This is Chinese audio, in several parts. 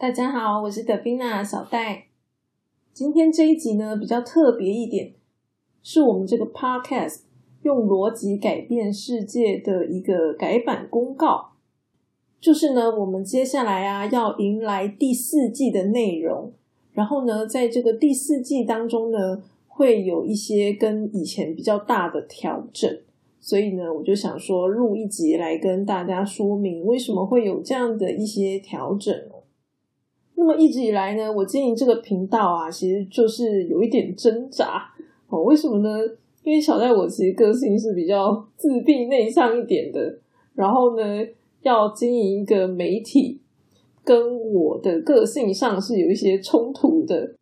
大家好，我是德宾娜小戴。今天这一集呢比较特别一点，是我们这个 podcast 用逻辑改变世界的一个改版公告。就是呢，我们接下来啊要迎来第四季的内容，然后呢，在这个第四季当中呢，会有一些跟以前比较大的调整。所以呢，我就想说录一集来跟大家说明为什么会有这样的一些调整。那么一直以来呢，我经营这个频道啊，其实就是有一点挣扎哦。为什么呢？因为小戴我其实个性是比较自闭内向一点的，然后呢，要经营一个媒体，跟我的个性上是有一些冲突的，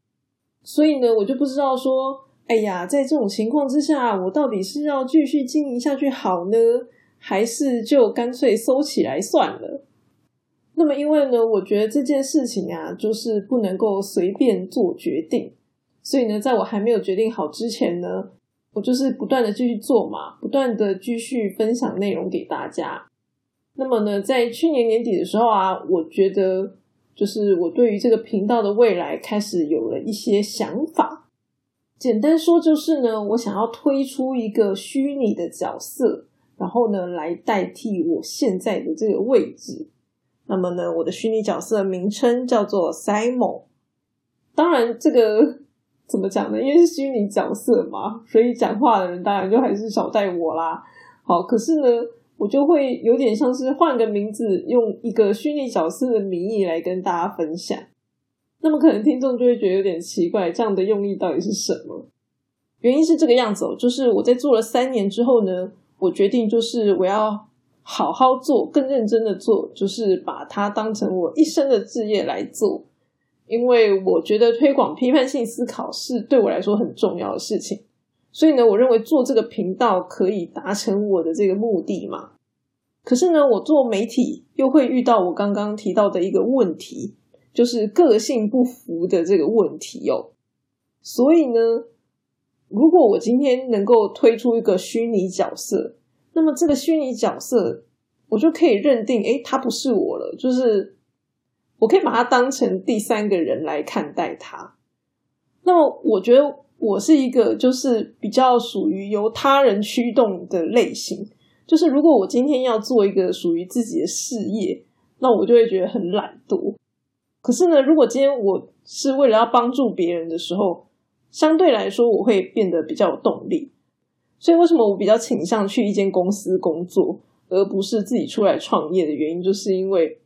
所以呢，我就不知道说，哎呀，在这种情况之下，我到底是要继续经营下去好呢，还是就干脆收起来算了？那么，因为呢，我觉得这件事情啊，就是不能够随便做决定，所以呢，在我还没有决定好之前呢，我就是不断的继续做嘛，不断的继续分享内容给大家。那么呢，在去年年底的时候啊，我觉得就是我对于这个频道的未来开始有了一些想法。简单说，就是呢，我想要推出一个虚拟的角色，然后呢，来代替我现在的这个位置。那么呢，我的虚拟角色名称叫做 Simon。当然，这个怎么讲呢？因为是虚拟角色嘛，所以讲话的人当然就还是小戴我啦。好，可是呢，我就会有点像是换个名字，用一个虚拟角色的名义来跟大家分享。那么可能听众就会觉得有点奇怪，这样的用意到底是什么？原因是这个样子哦，就是我在做了三年之后呢，我决定就是我要。好好做，更认真的做，就是把它当成我一生的志业来做。因为我觉得推广批判性思考是对我来说很重要的事情，所以呢，我认为做这个频道可以达成我的这个目的嘛。可是呢，我做媒体又会遇到我刚刚提到的一个问题，就是个性不符的这个问题哦。所以呢，如果我今天能够推出一个虚拟角色。那么这个虚拟角色，我就可以认定，哎，他不是我了，就是我可以把他当成第三个人来看待他。那么我觉得我是一个就是比较属于由他人驱动的类型，就是如果我今天要做一个属于自己的事业，那我就会觉得很懒惰。可是呢，如果今天我是为了要帮助别人的时候，相对来说我会变得比较有动力。所以，为什么我比较倾向去一间公司工作，而不是自己出来创业的原因，就是因为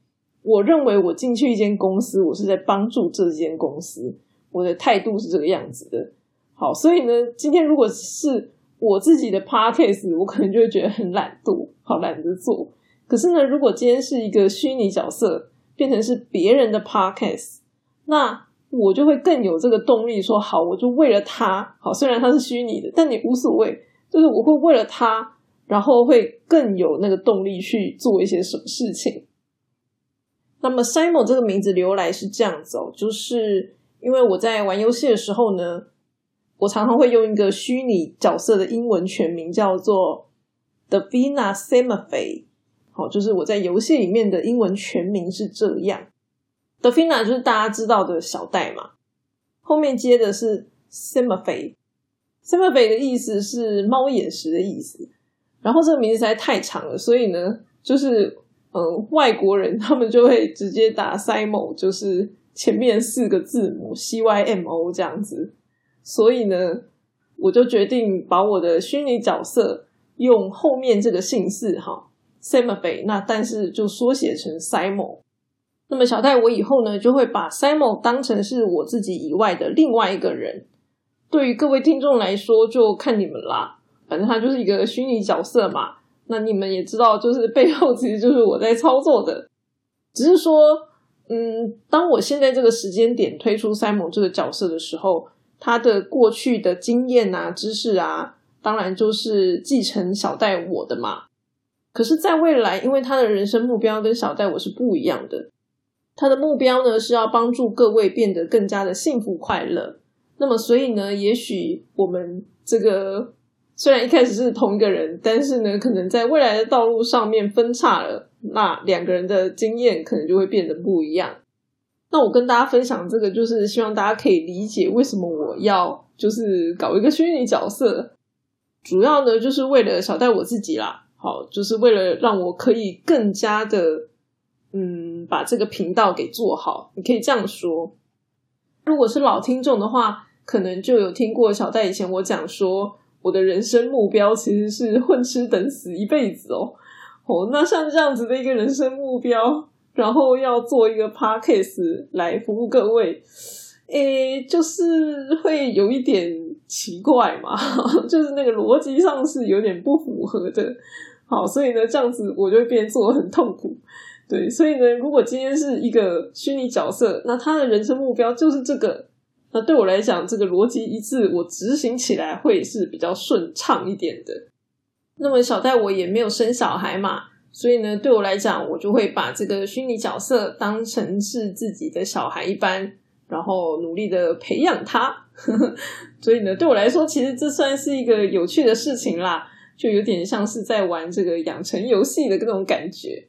我认为我进去一间公司，我是在帮助这间公司，我的态度是这个样子的。好，所以呢，今天如果是我自己的 podcast，我可能就会觉得很懒惰，好懒得做。可是呢，如果今天是一个虚拟角色，变成是别人的 podcast，那我就会更有这个动力，说好，我就为了他，好，虽然他是虚拟的，但你无所谓。就是我会为了他，然后会更有那个动力去做一些什么事情。那么 Simon 这个名字由来是这样子哦，就是因为我在玩游戏的时候呢，我常常会用一个虚拟角色的英文全名叫做 Davina Semafe，好，就是我在游戏里面的英文全名是这样。Davina 就是大家知道的小戴嘛，后面接的是 Semafe。Simbafe 的意思是猫眼石的意思，然后这个名字实在太长了，所以呢，就是嗯，外国人他们就会直接打 Simon，就是前面四个字母 C Y M O 这样子。所以呢，我就决定把我的虚拟角色用后面这个姓氏哈，Simbafe，那但是就缩写成 Simon。那么小戴我以后呢，就会把 Simon 当成是我自己以外的另外一个人。对于各位听众来说，就看你们啦。反正它就是一个虚拟角色嘛。那你们也知道，就是背后其实就是我在操作的。只是说，嗯，当我现在这个时间点推出 Simon 这个角色的时候，他的过去的经验啊、知识啊，当然就是继承小戴我的嘛。可是，在未来，因为他的人生目标跟小戴我是不一样的，他的目标呢是要帮助各位变得更加的幸福快乐。那么，所以呢，也许我们这个虽然一开始是同一个人，但是呢，可能在未来的道路上面分叉了，那两个人的经验可能就会变得不一样。那我跟大家分享这个，就是希望大家可以理解为什么我要就是搞一个虚拟角色，主要呢就是为了小戴我自己啦。好，就是为了让我可以更加的，嗯，把这个频道给做好。你可以这样说。如果是老听众的话，可能就有听过小戴以前我讲说，我的人生目标其实是混吃等死一辈子哦。哦，那像这样子的一个人生目标。然后要做一个 podcast 来服务各位，诶，就是会有一点奇怪嘛，就是那个逻辑上是有点不符合的。好，所以呢，这样子我就会变做很痛苦。对，所以呢，如果今天是一个虚拟角色，那他的人生目标就是这个，那对我来讲，这个逻辑一致，我执行起来会是比较顺畅一点的。那么小戴我也没有生小孩嘛。所以呢，对我来讲，我就会把这个虚拟角色当成是自己的小孩一般，然后努力的培养他。所以呢，对我来说，其实这算是一个有趣的事情啦，就有点像是在玩这个养成游戏的这种感觉。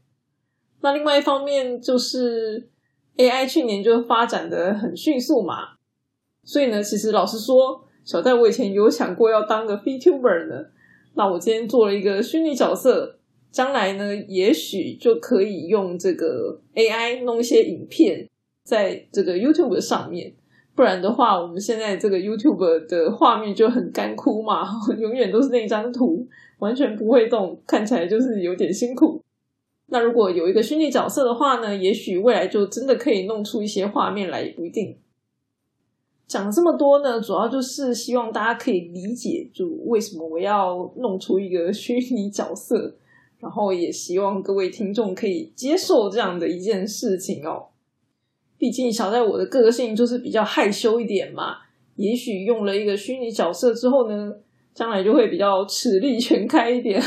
那另外一方面，就是 AI 去年就发展的很迅速嘛，所以呢，其实老实说，小戴我以前有想过要当个 VTuber 呢。那我今天做了一个虚拟角色。将来呢，也许就可以用这个 AI 弄一些影片在这个 YouTube 上面。不然的话，我们现在这个 YouTube 的画面就很干枯嘛，永远都是那张图，完全不会动，看起来就是有点辛苦。那如果有一个虚拟角色的话呢，也许未来就真的可以弄出一些画面来，也不一定。讲了这么多呢，主要就是希望大家可以理解，就为什么我要弄出一个虚拟角色。然后也希望各位听众可以接受这样的一件事情哦。毕竟小戴我的个性就是比较害羞一点嘛，也许用了一个虚拟角色之后呢，将来就会比较齿力全开一点。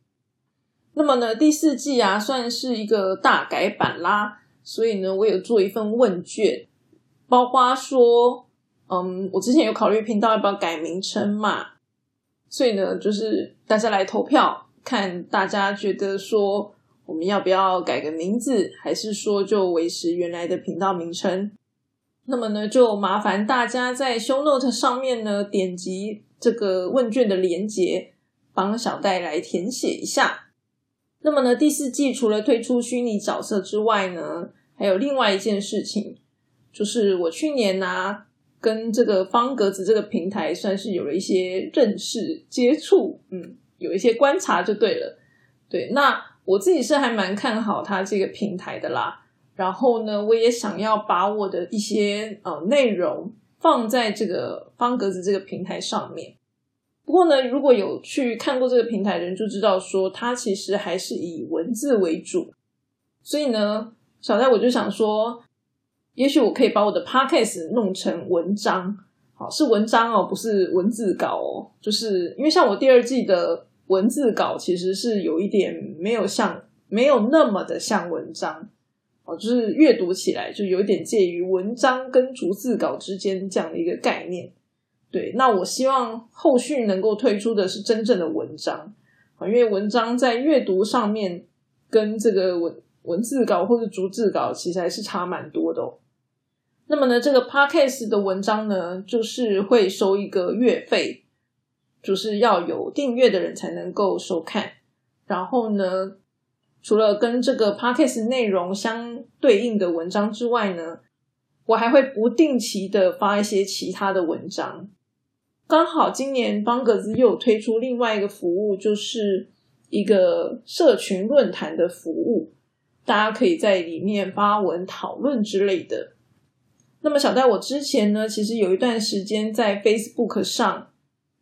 那么呢，第四季啊算是一个大改版啦，所以呢，我有做一份问卷，包括说，嗯，我之前有考虑频道要不要改名称嘛，所以呢，就是大家来投票。看大家觉得说我们要不要改个名字，还是说就维持原来的频道名称？那么呢，就麻烦大家在 Show Note 上面呢点击这个问卷的连接，帮小戴来填写一下。那么呢，第四季除了推出虚拟角色之外呢，还有另外一件事情，就是我去年呢跟这个方格子这个平台算是有了一些认识接触，嗯。有一些观察就对了，对，那我自己是还蛮看好它这个平台的啦。然后呢，我也想要把我的一些呃内容放在这个方格子这个平台上面。不过呢，如果有去看过这个平台的人就知道，说它其实还是以文字为主。所以呢，小戴我就想说，也许我可以把我的 podcast 弄成文章，好，是文章哦，不是文字稿哦，就是因为像我第二季的。文字稿其实是有一点没有像，没有那么的像文章哦，就是阅读起来就有点介于文章跟逐字稿之间这样的一个概念。对，那我希望后续能够推出的是真正的文章啊，因为文章在阅读上面跟这个文文字稿或者逐字稿其实还是差蛮多的哦。那么呢，这个 podcast 的文章呢，就是会收一个月费。就是要有订阅的人才能够收看，然后呢，除了跟这个 podcast 内容相对应的文章之外呢，我还会不定期的发一些其他的文章。刚好今年方格子又推出另外一个服务，就是一个社群论坛的服务，大家可以在里面发文讨论之类的。那么，小戴我之前呢，其实有一段时间在 Facebook 上。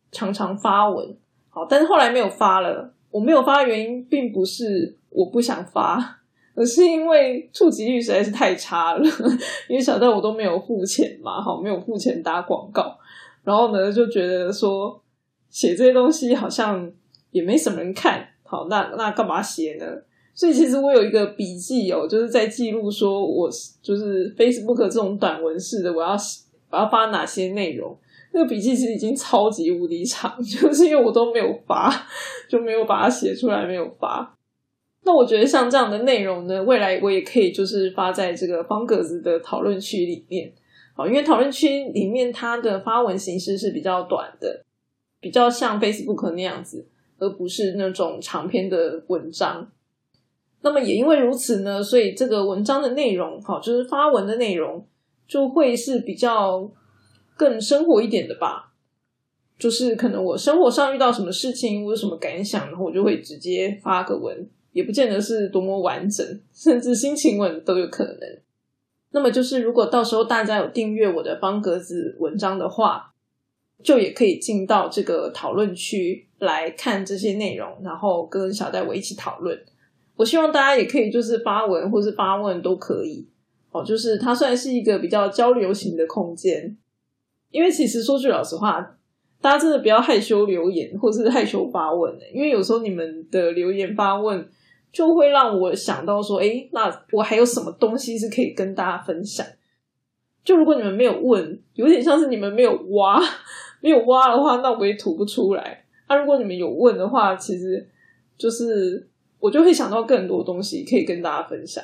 常常发文，好，但是后来没有发了。我没有发的原因，并不是我不想发，而是因为触及率实在是太差了。因为小戴我都没有付钱嘛，好，没有付钱打广告，然后呢，就觉得说写这些东西好像也没什么人看，好，那那干嘛写呢？所以其实我有一个笔记哦，就是在记录说我就是 Facebook 这种短文式的，我要我要发哪些内容。那个笔记其实已经超级无敌长，就是因为我都没有发，就没有把它写出来，没有发。那我觉得像这样的内容呢，未来我也可以就是发在这个方格子的讨论区里面，好，因为讨论区里面它的发文形式是比较短的，比较像 Facebook 那样子，而不是那种长篇的文章。那么也因为如此呢，所以这个文章的内容，好，就是发文的内容就会是比较更生活一点的吧。就是可能我生活上遇到什么事情，我有什么感想，然后我就会直接发个文。也不见得是多么完整，甚至心情文都有可能。那么，就是如果到时候大家有订阅我的方格子文章的话，就也可以进到这个讨论区来看这些内容，然后跟小戴我一起讨论。我希望大家也可以就是发文或是发问都可以。哦，就是它算是一个比较交流型的空间。因为其实说句老实话，大家真的不要害羞留言或是害羞发问因为有时候你们的留言发问。就会让我想到说，哎，那我还有什么东西是可以跟大家分享？就如果你们没有问，有点像是你们没有挖，没有挖的话，那我也吐不出来。那如果你们有问的话，其实就是我就会想到更多东西可以跟大家分享。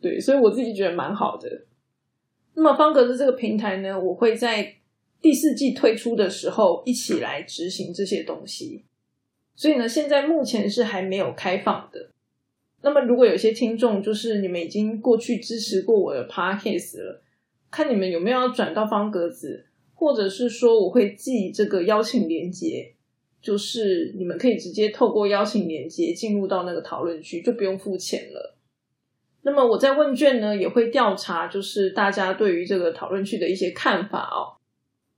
对，所以我自己觉得蛮好的。那么方格子这个平台呢，我会在第四季推出的时候一起来执行这些东西。所以呢，现在目前是还没有开放的。那么，如果有些听众就是你们已经过去支持过我的 podcast 了，看你们有没有要转到方格子，或者是说我会寄这个邀请链接，就是你们可以直接透过邀请链接进入到那个讨论区，就不用付钱了。那么我在问卷呢也会调查，就是大家对于这个讨论区的一些看法哦。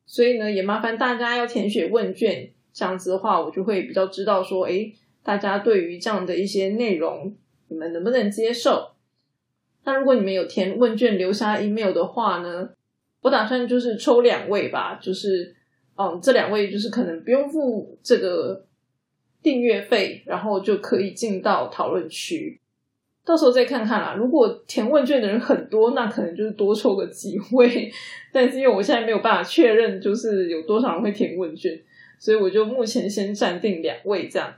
所以呢，也麻烦大家要填写问卷，这样子的话，我就会比较知道说，哎，大家对于这样的一些内容。你们能不能接受？那如果你们有填问卷留下 email 的话呢？我打算就是抽两位吧，就是嗯，这两位就是可能不用付这个订阅费，然后就可以进到讨论区。到时候再看看啦。如果填问卷的人很多，那可能就是多抽个几位。但是因为我现在没有办法确认，就是有多少人会填问卷，所以我就目前先暂定两位这样。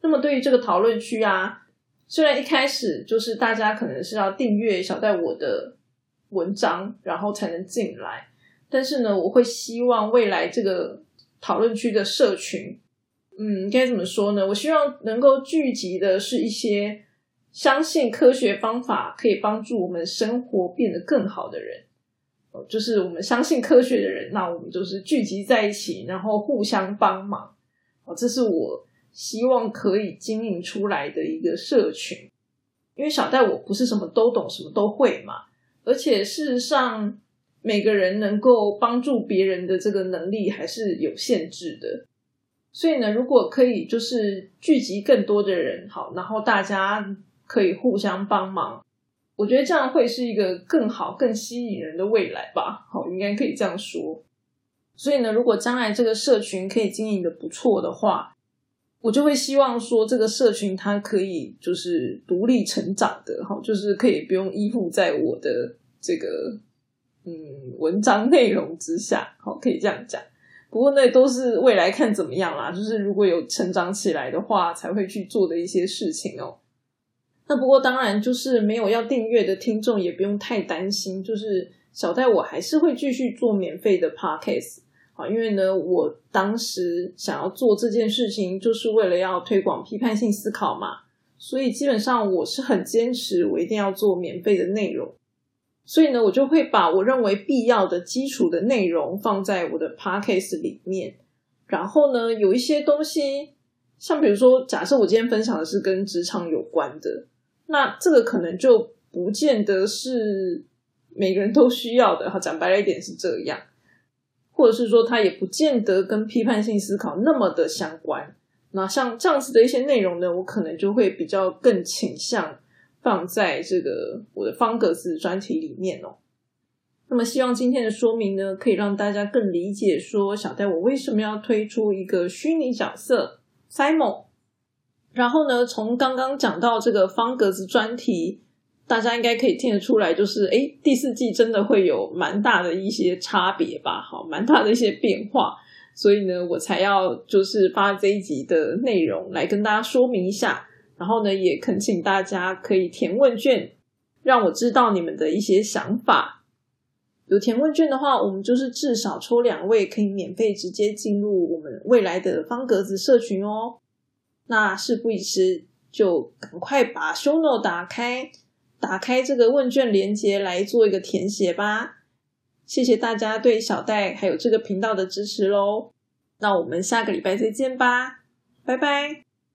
那么对于这个讨论区啊。虽然一开始就是大家可能是要订阅小戴我的文章，然后才能进来，但是呢，我会希望未来这个讨论区的社群，嗯，该怎么说呢？我希望能够聚集的是一些相信科学方法可以帮助我们生活变得更好的人，就是我们相信科学的人，那我们就是聚集在一起，然后互相帮忙，哦，这是我。希望可以经营出来的一个社群，因为小戴我不是什么都懂、什么都会嘛，而且事实上每个人能够帮助别人的这个能力还是有限制的，所以呢，如果可以就是聚集更多的人，好，然后大家可以互相帮忙，我觉得这样会是一个更好、更吸引人的未来吧。好，应该可以这样说。所以呢，如果将来这个社群可以经营的不错的话，我就会希望说，这个社群它可以就是独立成长的，好，就是可以不用依附在我的这个嗯文章内容之下，好，可以这样讲。不过那都是未来看怎么样啦，就是如果有成长起来的话，才会去做的一些事情哦。那不过当然就是没有要订阅的听众也不用太担心，就是小戴我还是会继续做免费的 podcast。啊，因为呢，我当时想要做这件事情，就是为了要推广批判性思考嘛，所以基本上我是很坚持，我一定要做免费的内容。所以呢，我就会把我认为必要的基础的内容放在我的 podcast 里面。然后呢，有一些东西，像比如说，假设我今天分享的是跟职场有关的，那这个可能就不见得是每个人都需要的。哈，讲白了一点是这样。或者是说，它也不见得跟批判性思考那么的相关。那像这样子的一些内容呢，我可能就会比较更倾向放在这个我的方格子专题里面哦。那么，希望今天的说明呢，可以让大家更理解说，小戴我为什么要推出一个虚拟角色 Simon。然后呢，从刚刚讲到这个方格子专题。大家应该可以听得出来，就是哎，第四季真的会有蛮大的一些差别吧？好，蛮大的一些变化，所以呢，我才要就是发这一集的内容来跟大家说明一下，然后呢，也恳请大家可以填问卷，让我知道你们的一些想法。有填问卷的话，我们就是至少抽两位可以免费直接进入我们未来的方格子社群哦。那事不宜迟，就赶快把 ShowNote 打开，打开这个问卷连接来做一个填写吧。谢谢大家对小戴还有这个频道的支持喽。那我们下个礼拜再见吧，拜拜。